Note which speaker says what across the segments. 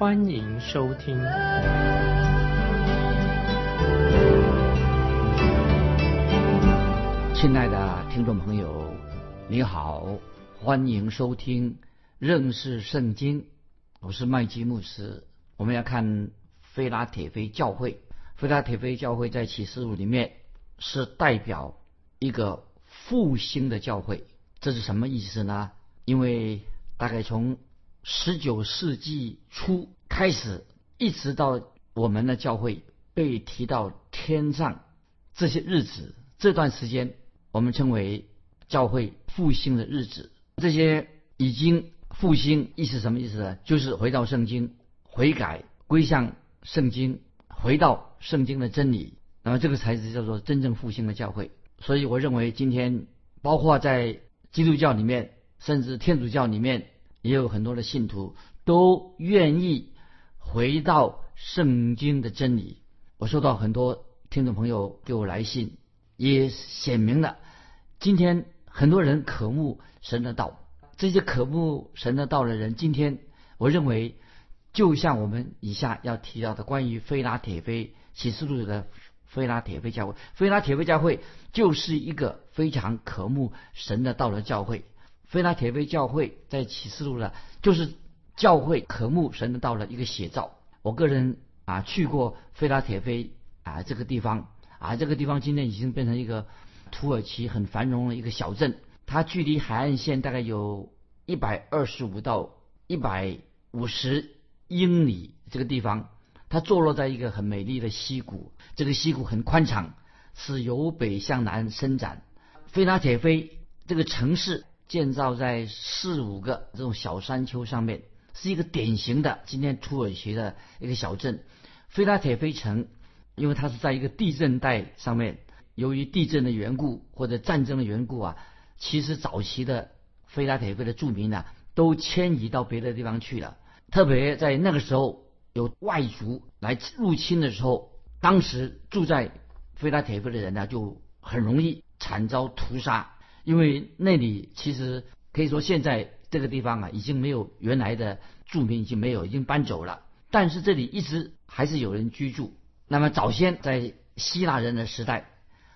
Speaker 1: 欢迎收听。
Speaker 2: 亲爱的听众朋友，你好，欢迎收听认识圣经。我是麦基牧师。我们要看菲拉铁菲教会。菲拉铁菲教会在启示录里面是代表一个复兴的教会，这是什么意思呢？因为大概从十九世纪初开始，一直到我们的教会被提到天上这些日子，这段时间。我们称为教会复兴的日子，这些已经复兴，意思什么意思呢？就是回到圣经，悔改，归向圣经，回到圣经的真理。那么这个才是叫做真正复兴的教会。所以我认为今天，包括在基督教里面，甚至天主教里面，也有很多的信徒都愿意回到圣经的真理。我收到很多听众朋友给我来信。也显明了，今天很多人渴慕神的道，这些渴慕神的道的人，今天我认为，就像我们以下要提到的关于菲拉铁菲启示录的菲拉铁菲教会，菲拉铁菲教会就是一个非常渴慕神的道的教会。菲拉铁菲教会在启示录呢，就是教会渴慕神的道的一个写照。我个人啊去过菲拉铁菲啊这个地方。啊，这个地方今天已经变成一个土耳其很繁荣的一个小镇。它距离海岸线大概有一百二十五到一百五十英里。这个地方，它坐落在一个很美丽的溪谷。这个溪谷很宽敞，是由北向南伸展。菲拉铁菲这个城市建造在四五个这种小山丘上面，是一个典型的今天土耳其的一个小镇。菲拉铁菲城。因为它是在一个地震带上面，由于地震的缘故或者战争的缘故啊，其实早期的菲拉铁菲的住民呢都迁移到别的地方去了。特别在那个时候有外族来入侵的时候，当时住在菲拉铁菲的人呢就很容易惨遭屠杀。因为那里其实可以说现在这个地方啊已经没有原来的住民，已经没有，已经搬走了。但是这里一直还是有人居住。那么早先在希腊人的时代，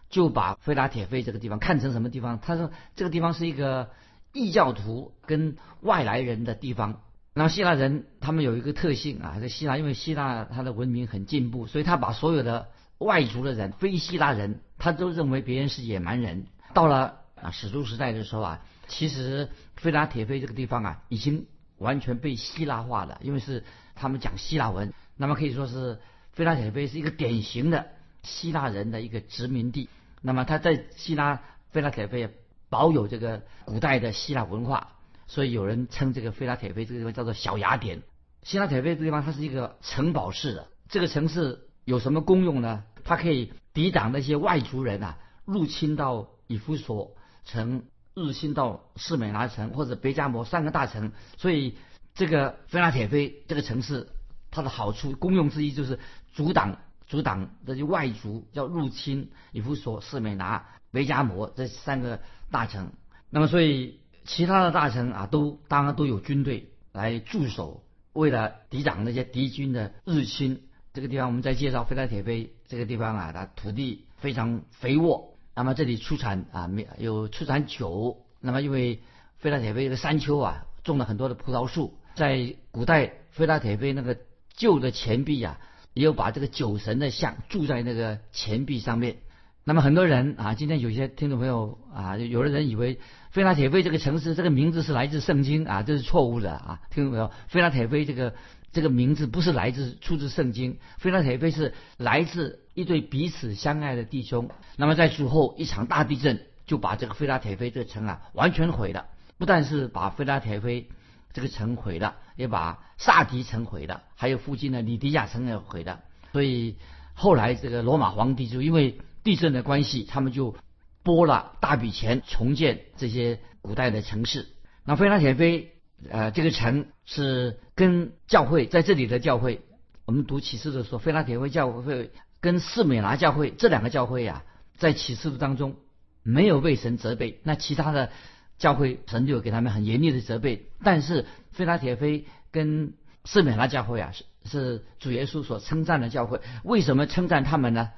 Speaker 2: 就把菲拉铁菲这个地方看成什么地方？他说这个地方是一个异教徒跟外来人的地方。那么希腊人他们有一个特性啊，在希腊因为希腊它的文明很进步，所以他把所有的外族的人、非希腊人，他都认为别人是野蛮人。到了啊史书时代的时候啊，其实菲拉铁菲这个地方啊，已经完全被希腊化了，因为是他们讲希腊文，那么可以说是。菲拉铁菲是一个典型的希腊人的一个殖民地。那么他在希腊菲拉铁菲保有这个古代的希腊文化，所以有人称这个菲拉铁菲这个地方叫做小雅典。希拉铁菲这个地方它是一个城堡式的。这个城市有什么功用呢？它可以抵挡那些外族人啊入侵到以弗所城、入侵到士美拿城或者别加摩三个大城。所以这个菲拉铁菲这个城市它的好处功用之一就是。阻挡阻挡这些外族要入侵以弗所、士美拿、维加摩这三个大城，那么所以其他的大城啊，都当然都有军队来驻守，为了抵挡那些敌军的入侵。这个地方我们再介绍菲拉铁菲这个地方啊，它土地非常肥沃，那么这里出产啊没有出产酒，那么因为菲拉铁菲的山丘啊种了很多的葡萄树，在古代菲拉铁菲那个旧的钱币啊。也有把这个酒神的像铸在那个钱币上面。那么很多人啊，今天有些听众朋友啊，有的人以为菲拉铁菲这个城市这个名字是来自圣经啊，这是错误的啊，听众朋友？菲拉铁菲这个这个名字不是来自出自圣经，菲拉铁菲是来自一对彼此相爱的弟兄。那么在之后一场大地震就把这个菲拉铁菲这个城啊完全毁了，不但是把菲拉铁菲这个城毁了，也把萨迪城毁了，还有附近的里迪亚城也毁了。所以后来这个罗马皇帝就因为地震的关系，他们就拨了大笔钱重建这些古代的城市。那菲拉铁菲呃这个城是跟教会在这里的教会，我们读启示的时候，菲拉铁菲教会跟士美拿教会这两个教会呀，在启示录当中没有被神责备，那其他的。教会神就给他们很严厉的责备，但是菲拉铁菲跟士美拉教会啊，是是主耶稣所称赞的教会。为什么称赞他们呢？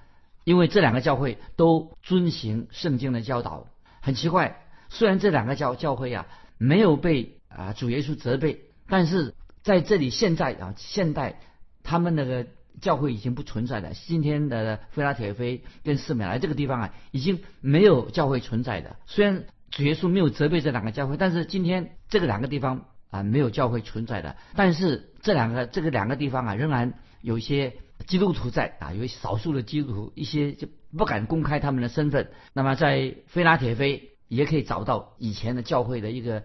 Speaker 2: 因为这两个教会都遵行圣经的教导。很奇怪，虽然这两个教教会啊没有被啊主耶稣责备，但是在这里现在啊现代他们那个教会已经不存在了。今天的菲拉铁菲跟士美莱这个地方啊，已经没有教会存在的。虽然。主耶稣没有责备这两个教会，但是今天这个两个地方啊没有教会存在的，但是这两个这个两个地方啊仍然有一些基督徒在啊，有少数的基督徒，一些就不敢公开他们的身份。那么在菲拉铁菲也可以找到以前的教会的一个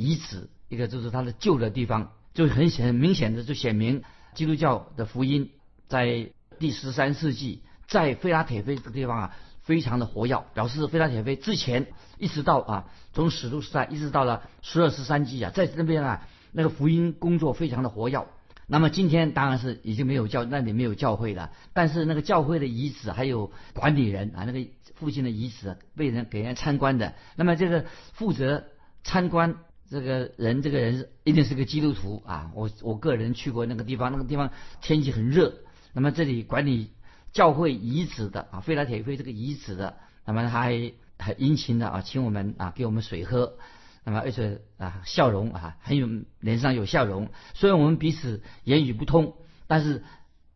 Speaker 2: 遗址，一个就是它的旧的地方，就很显很明显的就显明基督教的福音在第十三世纪在菲拉铁菲这个地方啊。非常的活跃，表示菲拉铁菲之前一直到啊，从史书时代一直到了十二十三纪啊，在那边啊，那个福音工作非常的活跃。那么今天当然是已经没有教，那里没有教会了，但是那个教会的遗址还有管理人啊，那个父亲的遗址被人给人参观的。那么这个负责参观这个人，这个人一定是个基督徒啊。我我个人去过那个地方，那个地方天气很热。那么这里管理。教会遗址的啊，费拉铁菲这个遗址的，那么他还很殷勤的啊，请我们啊给我们水喝，那么而且啊笑容啊很有脸上有笑容，虽然我们彼此言语不通，但是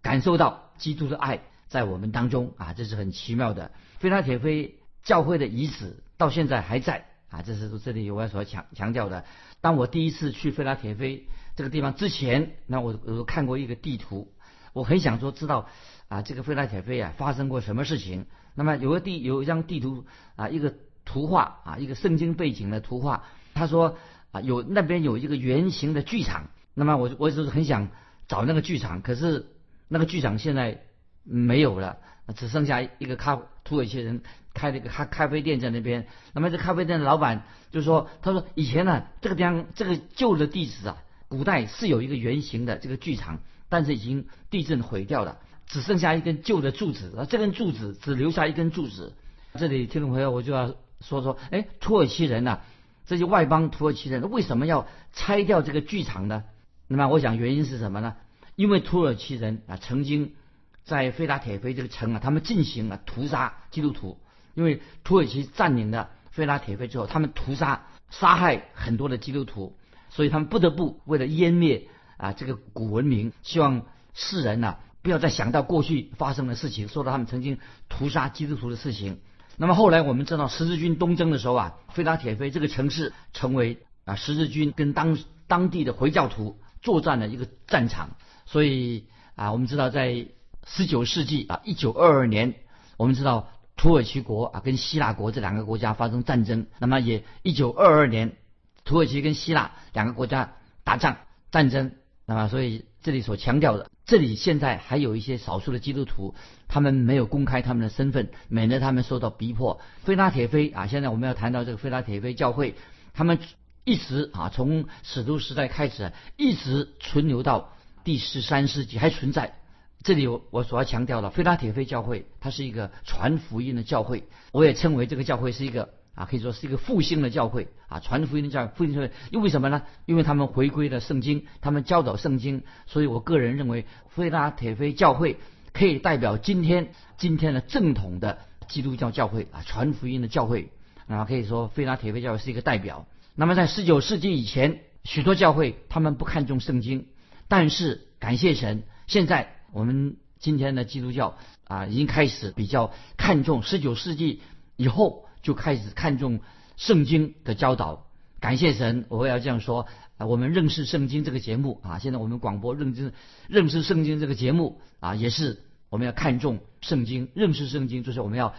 Speaker 2: 感受到基督的爱在我们当中啊，这是很奇妙的。费拉铁菲教会的遗址到现在还在啊，这是这里我要所强强调的。当我第一次去菲拉铁菲这个地方之前，那我我看过一个地图，我很想说知道。啊，这个菲拉铁菲啊，发生过什么事情？那么有个地，有一张地图啊，一个图画啊，一个圣经背景的图画。他说啊，有那边有一个圆形的剧场。那么我我就是很想找那个剧场，可是那个剧场现在没有了，只剩下一个咖土耳其人开了一个咖咖啡店在那边。那么这咖啡店的老板就说，他说以前呢，这个地方这个旧的地址啊，古代是有一个圆形的这个剧场，但是已经地震毁掉了。只剩下一根旧的柱子，啊，这根柱子只留下一根柱子。这里听众朋友，我就要说说，哎，土耳其人呐，这些外邦土耳其人为什么要拆掉这个剧场呢？那么我想原因是什么呢？因为土耳其人啊，曾经在菲拉铁菲这个城啊，他们进行了屠杀基督徒。因为土耳其占领了菲拉铁菲之后，他们屠杀杀害很多的基督徒，所以他们不得不为了湮灭啊这个古文明，希望世人呐。不要再想到过去发生的事情，说到他们曾经屠杀基督徒的事情。那么后来我们知道十字军东征的时候啊，菲拉铁菲这个城市成为啊十字军跟当当地的回教徒作战的一个战场。所以啊，我们知道在十九世纪啊，一九二二年，我们知道土耳其国啊跟希腊国这两个国家发生战争。那么也一九二二年，土耳其跟希腊两个国家打仗战争。那么所以这里所强调的。这里现在还有一些少数的基督徒，他们没有公开他们的身份，免得他们受到逼迫。菲拉铁菲啊，现在我们要谈到这个菲拉铁菲教会，他们一直啊从使徒时代开始，一直存留到第十三世纪还存在。这里我我所要强调的，菲拉铁菲教会，它是一个传福音的教会，我也称为这个教会是一个。啊，可以说是一个复兴的教会啊，传福音的教复兴教会。因为什么呢？因为他们回归了圣经，他们教导圣经，所以我个人认为，菲拉铁菲教会可以代表今天今天的正统的基督教教会啊，传福音的教会啊，可以说菲拉铁菲教会是一个代表。那么在十九世纪以前，许多教会他们不看重圣经，但是感谢神，现在我们今天的基督教啊，已经开始比较看重十九世纪以后。就开始看重圣经的教导，感谢神，我要这样说啊，我们认识圣经这个节目啊，现在我们广播认知认识圣经这个节目啊，也是我们要看重圣经，认识圣经，就是我们要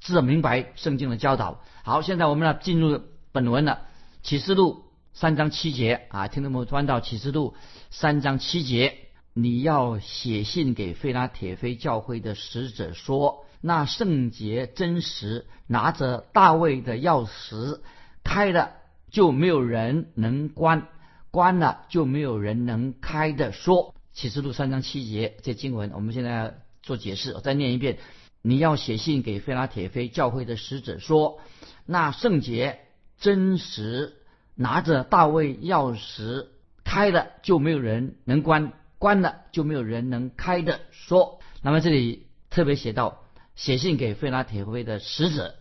Speaker 2: 知道明白圣经的教导。好，现在我们要进入本文了，启示录三章七节啊，听众朋友翻到启示录三章七节，你要写信给菲拉铁菲教会的使者说：那圣洁真实，拿着大卫的钥匙，开了就没有人能关，关了就没有人能开的。说启示录三章七节这经文，我们现在做解释，我再念一遍。你要写信给菲拉铁菲教会的使者说：那圣洁真实。拿着大卫钥匙开了，就没有人能关；关了，就没有人能开的。说，那么这里特别写到写信给费拉铁菲的使者。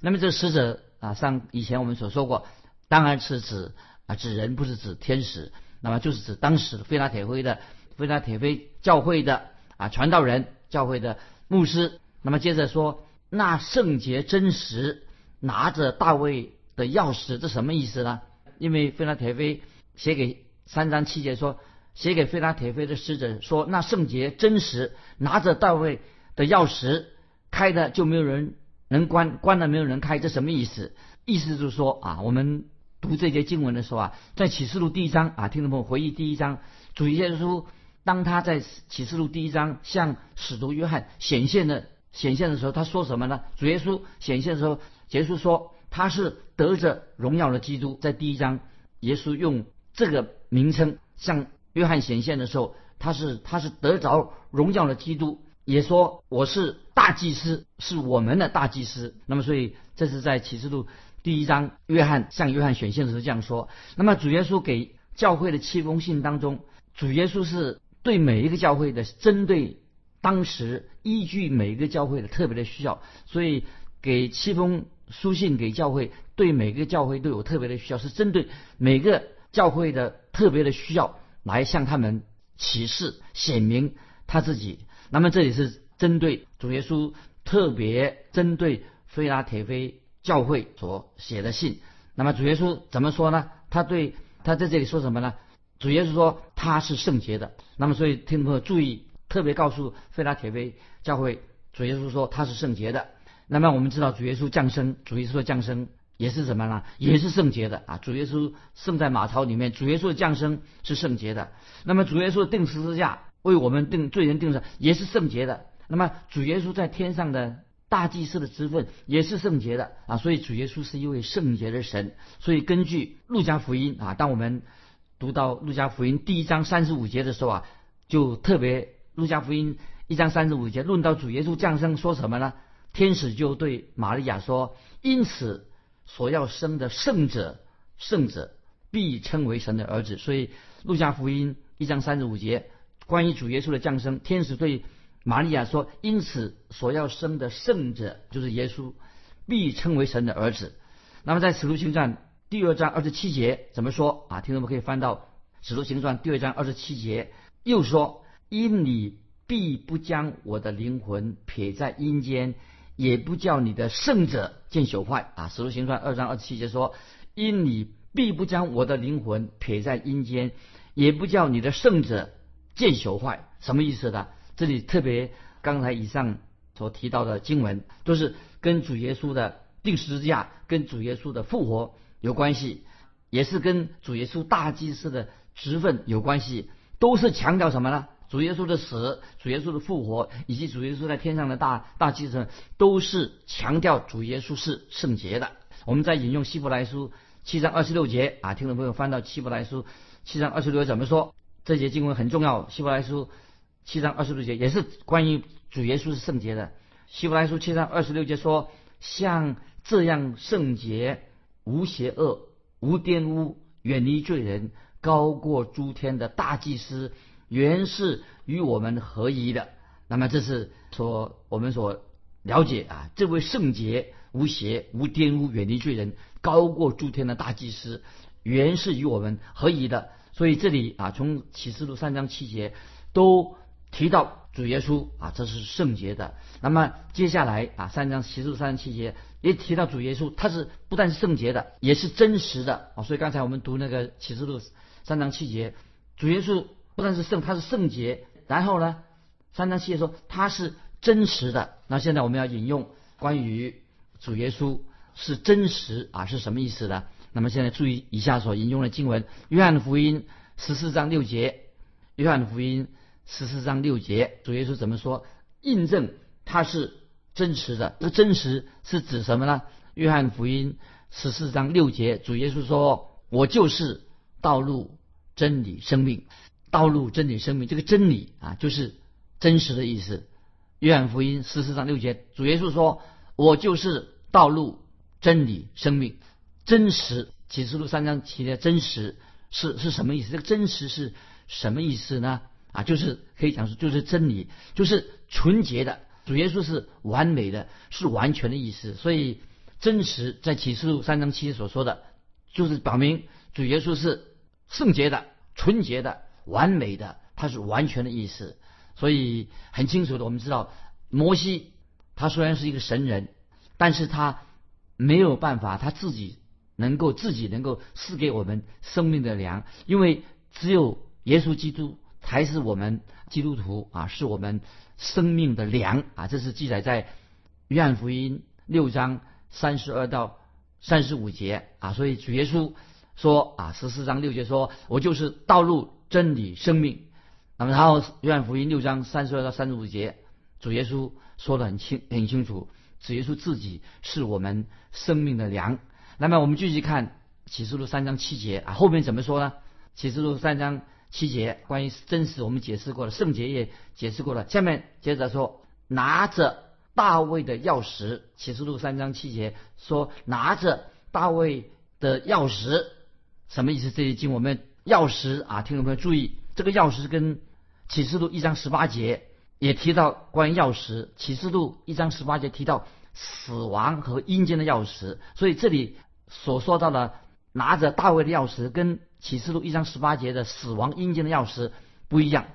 Speaker 2: 那么这使者啊，上以前我们所说过，当然是指啊指人，不是指天使。那么就是指当时费拉铁菲的费拉铁菲教会的啊传道人、教会的牧师。那么接着说，那圣洁真实拿着大卫的钥匙，这什么意思呢？因为菲拉铁菲写给三章七节说，写给菲拉铁菲的使者说，那圣洁真实，拿着大卫的钥匙开的就没有人能关，关了没有人开，这什么意思？意思就是说啊，我们读这节经文的时候啊，在启示录第一章啊，听众朋友回忆第一章，主耶稣当他在启示录第一章向使徒约翰显现的显现的时候，他说什么呢？主耶稣显现的时候，耶稣说。他是得着荣耀的基督，在第一章，耶稣用这个名称向约翰显现的时候，他是他是得着荣耀的基督，也说我是大祭司，是我们的大祭司。那么，所以这是在启示录第一章，约翰向约翰显现的时候这样说。那么，主耶稣给教会的七封信当中，主耶稣是对每一个教会的针对当时依据每一个教会的特别的需要，所以给七封。书信给教会，对每个教会都有特别的需要，是针对每个教会的特别的需要来向他们启示、显明他自己。那么这里是针对主耶稣特别针对菲拉铁菲教会所写的信。那么主耶稣怎么说呢？他对他在这里说什么呢？主耶稣说他是圣洁的。那么所以听众朋友注意，特别告诉菲拉铁菲教会，主耶稣说他是圣洁的。那么我们知道主耶稣降生，主耶稣的降生也是什么呢？也是圣洁的啊！主耶稣圣在马槽里面，主耶稣的降生是圣洁的。那么主耶稣定十字架为我们定罪人定上也是圣洁的。那么主耶稣在天上的大祭司的职分也是圣洁的啊！所以主耶稣是一位圣洁的神。所以根据路加福音啊，当我们读到路加福音第一章三十五节的时候啊，就特别路加福音一章三十五节论到主耶稣降生说什么呢？天使就对玛利亚说：“因此，所要生的圣者，圣者必称为神的儿子。”所以，路加福音一章三十五节，关于主耶稣的降生，天使对玛利亚说：“因此，所要生的圣者，就是耶稣，必称为神的儿子。”那么，在使徒行传第二章二十七节怎么说啊？听众们可以翻到使徒行传第二章二十七节，又说：“因你必不将我的灵魂撇在阴间。”也不叫你的圣者见朽坏啊！使徒行传二章二十七节说：“因你必不将我的灵魂撇在阴间，也不叫你的圣者见朽坏。”什么意思呢？这里特别刚才以上所提到的经文，都是跟主耶稣的定十字架、跟主耶稣的复活有关系，也是跟主耶稣大祭司的职分有关系，都是强调什么呢？主耶稣的死、主耶稣的复活，以及主耶稣在天上的大大祭司，都是强调主耶稣是圣洁的。我们在引用希伯来书七章二十六节啊，听众朋友翻到希伯来书七章二十六节怎么说？这节经文很重要。希伯来书七章二十六节也是关于主耶稣是圣洁的。希伯来书七章二十六节说：“像这样圣洁、无邪恶、无玷污、远离罪人、高过诸天的大祭司。”原是与我们合一的，那么这是说我们所了解啊，这位圣洁无邪无玷污远离罪人高过诸天的大祭司，原是与我们合一的。所以这里啊，从启示录三章七节都提到主耶稣啊，这是圣洁的。那么接下来啊，三章启示录三章七节也提到主耶稣，他是不但是圣洁的，也是真实的啊。所以刚才我们读那个启示录三章七节，主耶稣。不但是圣，他是圣洁。然后呢，三章七节说他是真实的。那现在我们要引用关于主耶稣是真实啊，是什么意思呢？那么现在注意以下所引用的经文：约翰福音十四章六节，约翰福音十四章六节，主耶稣怎么说？印证他是真实的。这真实是指什么呢？约翰福音十四章六节，主耶稣说：“我就是道路、真理、生命。道路、真理、生命，这个真理啊，就是真实的意思。”约翰福音十四章六节，主耶稣说：“我就是道路、真理、生命。”真实启示录三章七节，真实是是什么意思？这个真实是什么意思呢？啊，就是可以讲说，就是真理，就是纯洁的。主耶稣是完美的，是完全的意思。所以真实在启示录三章七所说的，就是表明主耶稣是圣洁的、纯洁的、完美的，他是完全的意思。所以很清楚的，我们知道摩西他虽然是一个神人，但是他没有办法他自己能够自己能够赐给我们生命的粮，因为只有耶稣基督。才是我们基督徒啊，是我们生命的粮啊！这是记载在约翰福音六章三十二到三十五节啊。所以主耶稣说啊，十四章六节说：“我就是道路、真理、生命。”那么然后约翰福音六章三十二到三十五节，主耶稣说的很清很清楚，主耶稣自己是我们生命的粮。那么我们继续看启示录三章七节啊，后面怎么说呢？启示录三章。七节关于真实，我们解释过了；圣洁也解释过了。下面接着说，拿着大卫的钥匙，启示录三章七节说，拿着大卫的钥匙，什么意思？这些经我们钥匙啊，听众朋友注意，这个钥匙跟启示录一章十八节也提到关于钥匙。启示录一章十八节提到死亡和阴间的钥匙，所以这里所说到的拿着大卫的钥匙跟。启示录一章十八节的死亡阴间的钥匙不一样。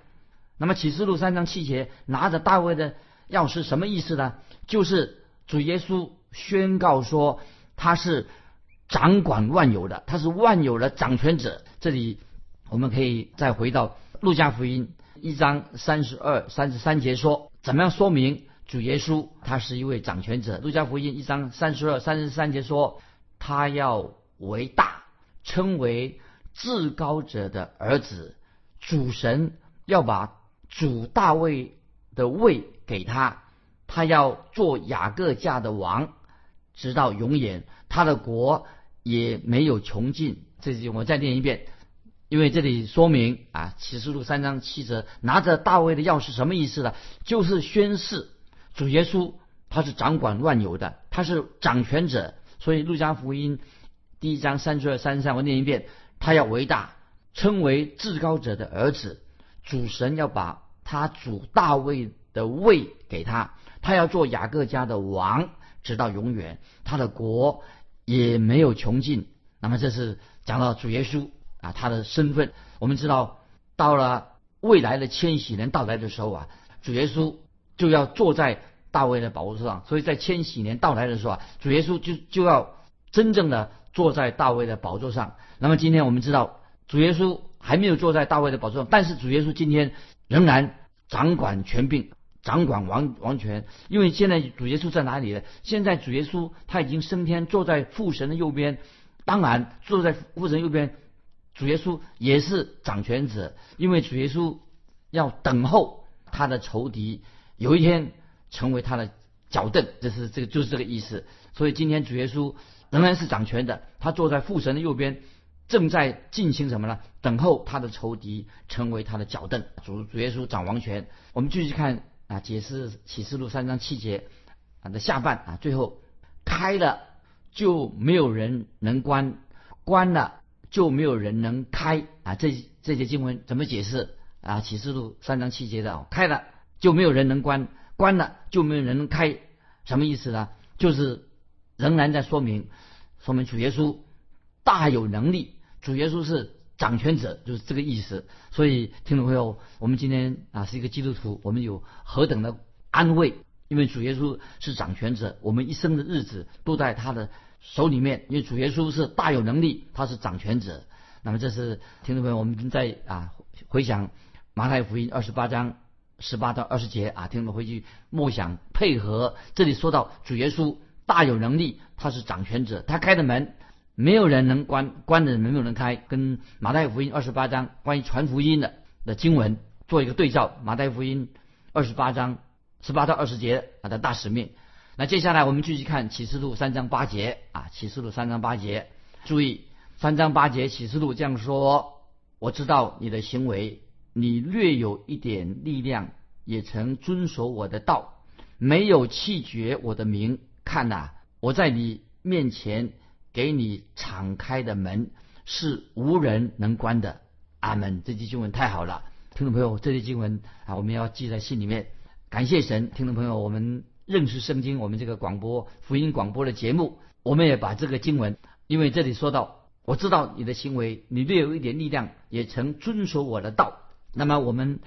Speaker 2: 那么启示录三章七节拿着大卫的钥匙什么意思呢？就是主耶稣宣告说他是掌管万有的，他是万有的掌权者。这里我们可以再回到路加福音一章三十二、三十三节说，怎么样说明主耶稣他是一位掌权者？路加福音一章三十二、三十三节说，他要为大，称为。至高者的儿子，主神要把主大卫的位给他，他要做雅各家的王，直到永远，他的国也没有穷尽。这句我再念一遍，因为这里说明啊，启示录三章七节，拿着大卫的钥匙什么意思呢？就是宣誓主耶稣他是掌管万有的，他是掌权者。所以路加福音第一章三十二、三十三，我念一遍。他要伟大，称为至高者的儿子，主神要把他主大卫的位给他，他要做雅各家的王，直到永远，他的国也没有穷尽。那么这是讲到主耶稣啊，他的身份。我们知道，到了未来的千禧年到来的时候啊，主耶稣就要坐在大卫的宝座上，所以在千禧年到来的时候啊，主耶稣就就要真正的坐在大卫的宝座上。那么今天我们知道，主耶稣还没有坐在大卫的宝座上，但是主耶稣今天仍然掌管权柄，掌管王王权。因为现在主耶稣在哪里呢？现在主耶稣他已经升天，坐在父神的右边。当然，坐在父神右边，主耶稣也是掌权者。因为主耶稣要等候他的仇敌有一天成为他的脚凳，这是这个就是这个意思。所以今天主耶稣仍然是掌权的，他坐在父神的右边。正在进行什么呢？等候他的仇敌成为他的脚凳。主主耶稣掌王权。我们继续看啊，解释启示录三章七节啊的下半啊，最后开了就没有人能关，关了就没有人能开啊。这这些经文怎么解释啊？启示录三章七节的开了就没有人能关，关了就没有人能开，什么意思呢？就是仍然在说明说明主耶稣大有能力。主耶稣是掌权者，就是这个意思。所以听众朋友，我们今天啊是一个基督徒，我们有何等的安慰？因为主耶稣是掌权者，我们一生的日子都在他的手里面。因为主耶稣是大有能力，他是掌权者。那么这是听众朋友，我们在啊回想马太福音二十八章十八到二十节啊，听众回去默想配合。这里说到主耶稣大有能力，他是掌权者，他开的门。没有人能关，关的人没有人开，跟马太福音二十八章关于传福音的的经文做一个对照。马太福音二十八章十八到二十节它的大使命。那接下来我们继续看启示录三章八节啊，启示录三章八节，注意三章八节启示录这样说：我知道你的行为，你略有一点力量，也曾遵守我的道，没有弃绝我的名。看呐，我在你面前。给你敞开的门是无人能关的，阿门。这句经文太好了，听众朋友，这句经文啊，我们要记在心里面。感谢神，听众朋友，我们认识圣经，我们这个广播福音广播的节目，我们也把这个经文，因为这里说到，我知道你的行为，你略有一点力量，也曾遵守我的道。那么我们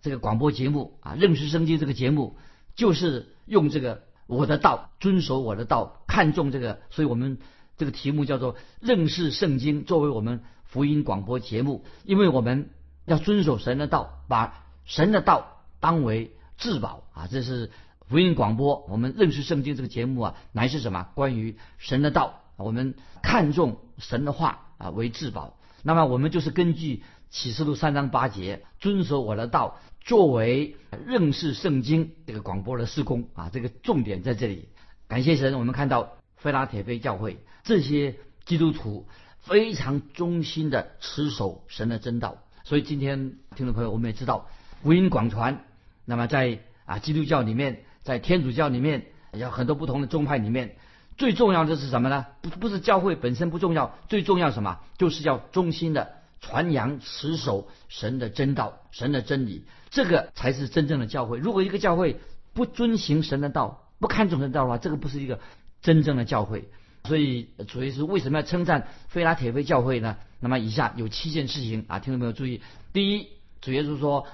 Speaker 2: 这个广播节目啊，认识圣经这个节目，就是用这个我的道，遵守我的道，看重这个，所以我们。这个题目叫做“认识圣经”，作为我们福音广播节目，因为我们要遵守神的道，把神的道当为至宝啊！这是福音广播，我们认识圣经这个节目啊，乃是什么？关于神的道，我们看重神的话啊为至宝。那么我们就是根据启示录三章八节，遵守我的道，作为认识圣经这个广播的施工啊，这个重点在这里。感谢神，我们看到。菲拉铁菲教会这些基督徒非常忠心的持守神的真道，所以今天听众朋友，我们也知道福音广传。那么在啊基督教里面，在天主教里面，有很多不同的宗派里面，最重要的是什么呢？不不是教会本身不重要，最重要什么？就是要忠心的传扬持守神的真道、神的真理，这个才是真正的教会。如果一个教会不遵行神的道，不看重神的道的话，这个不是一个。真正的教会，所以主耶稣为什么要称赞菲拉铁菲教会呢？那么以下有七件事情啊，听众朋友注意：第一，主耶稣说：“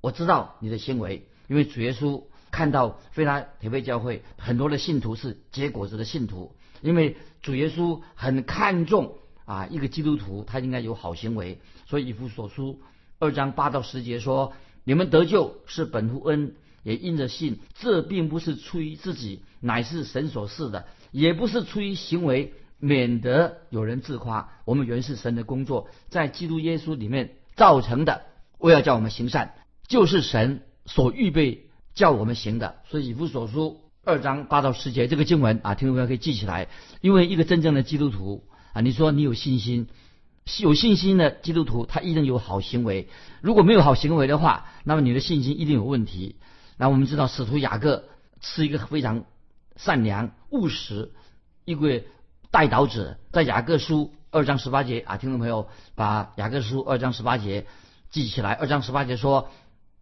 Speaker 2: 我知道你的行为，因为主耶稣看到菲拉铁菲教会很多的信徒是结果子的信徒，因为主耶稣很看重啊一个基督徒他应该有好行为，所以以弗所书二章八到十节说：你们得救是本乎恩。”也因着信，这并不是出于自己，乃是神所赐的；也不是出于行为，免得有人自夸。我们原是神的工作，在基督耶稣里面造成的。为要叫我们行善，就是神所预备叫我们行的。所以以弗所书二章八到十节这个经文啊，听众朋友可以记起来。因为一个真正的基督徒啊，你说你有信心，有信心的基督徒他一定有好行为。如果没有好行为的话，那么你的信心一定有问题。那我们知道，使徒雅各是一个非常善良、务实一位带导者。在雅各书二章十八节啊，听众朋友把雅各书二章十八节记起来。二章十八节说：“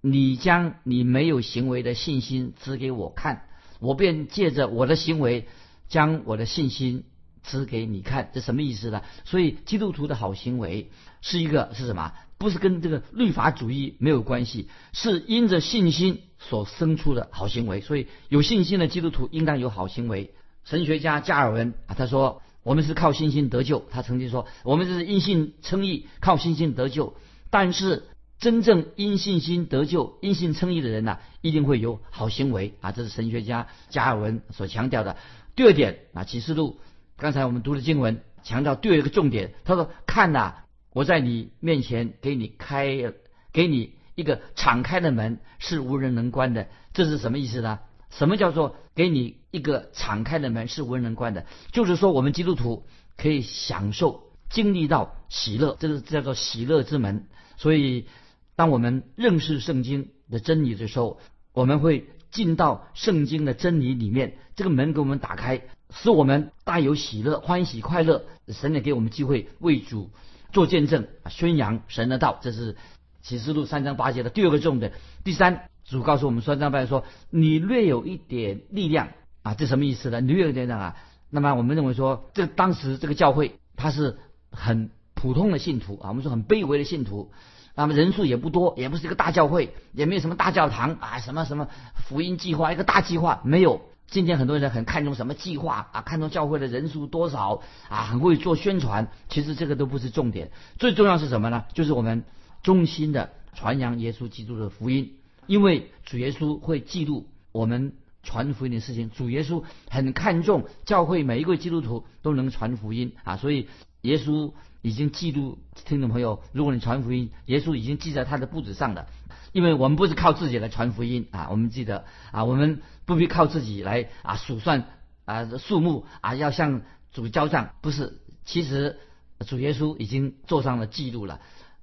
Speaker 2: 你将你没有行为的信心指给我看，我便借着我的行为将我的信心指给你看。”这什么意思呢？所以基督徒的好行为是一个是什么？不是跟这个律法主义没有关系，是因着信心所生出的好行为。所以有信心的基督徒应当有好行为。神学家加尔文啊，他说我们是靠信心得救。他曾经说我们是因信称义，靠信心得救。但是真正因信心得救、因信称义的人呢，一定会有好行为啊。这是神学家加尔文所强调的。第二点啊，启示录刚才我们读的经文强调第二个重点，他说看呐。我在你面前给你开，给你一个敞开的门，是无人能关的。这是什么意思呢？什么叫做给你一个敞开的门是无人能关的？就是说我们基督徒可以享受、经历到喜乐，这是叫做喜乐之门。所以，当我们认识圣经的真理的时候，我们会进到圣经的真理里面，这个门给我们打开，使我们大有喜乐、欢喜、快乐。神也给我们机会为主。做见证，宣扬神的道，这是启示录三章八节的第二个重点。第三，主告诉我们三章八节说：“你略有一点力量啊，这什么意思呢？略有一点力量啊。”那么我们认为说，这当时这个教会它是很普通的信徒啊，我们说很卑微的信徒，那么人数也不多，也不是一个大教会，也没有什么大教堂啊，什么什么福音计划，一个大计划没有。今天很多人很看重什么计划啊？看重教会的人数多少啊？很会做宣传，其实这个都不是重点。最重要是什么呢？就是我们衷心的传扬耶稣基督的福音，因为主耶稣会记录我们传福音的事情。主耶稣很看重教会每一个基督徒都能传福音啊，所以耶稣已经记录听众朋友，如果你传福音，耶稣已经记在他的簿子上了。因为我们不是靠自己来传福音啊，我们记得啊，我们不必靠自己来啊数算啊数目啊，要向主交账，不是。其实主耶稣已经做上了记录了。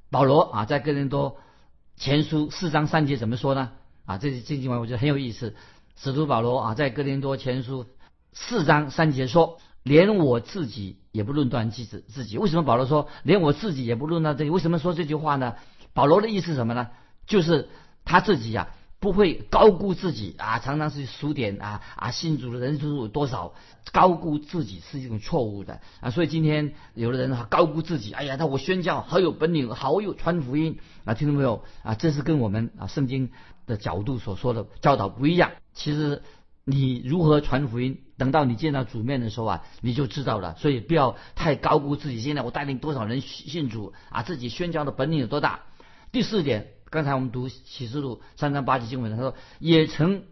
Speaker 2: 保罗啊，在哥林多前书四章三节怎么说呢？啊，这这经文我觉得很有意思。使徒保罗啊，在哥林多前书四章三节说：“连我自己也不论断自己自己。”为什么保罗说连我自己也不论断自己？为什么说这句话呢？保罗的意思是什么呢？就是他自己呀，不会高估自己啊，常常是数点啊啊，信主的人数有多少，高估自己是一种错误的啊。所以今天有的人啊，高估自己，哎呀，他我宣教好有本领，好有传福音啊，听到没有啊？这是跟我们啊圣经的角度所说的教导不一样。其实你如何传福音，等到你见到主面的时候啊，你就知道了。所以不要太高估自己，现在我带领多少人信主啊，自己宣教的本领有多大。第四点。刚才我们读启示录三章八节经文，他说也曾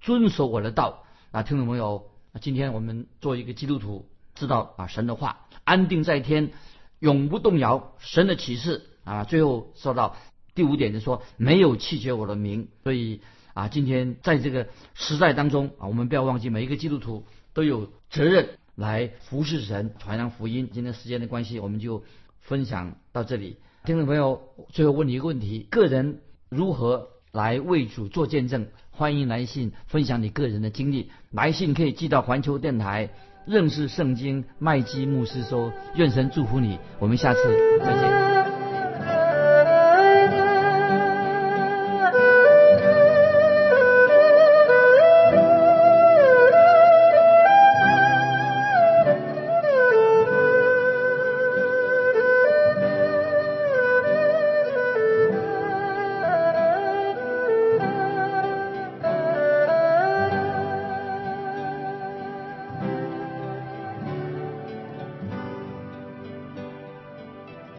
Speaker 2: 遵守我的道啊，听众朋友，今天我们做一个基督徒，知道啊神的话安定在天，永不动摇。神的启示啊，最后说到第五点，就说没有弃绝我的名。所以啊，今天在这个时代当中啊，我们不要忘记每一个基督徒都有责任来服侍神，传扬福音。今天时间的关系，我们就分享到这里。听众朋友，最后问你一个问题：个人如何来为主做见证？欢迎来信分享你个人的经历。来信可以寄到环球电台认识圣经麦基牧师说。愿神祝福你，我们下次再见。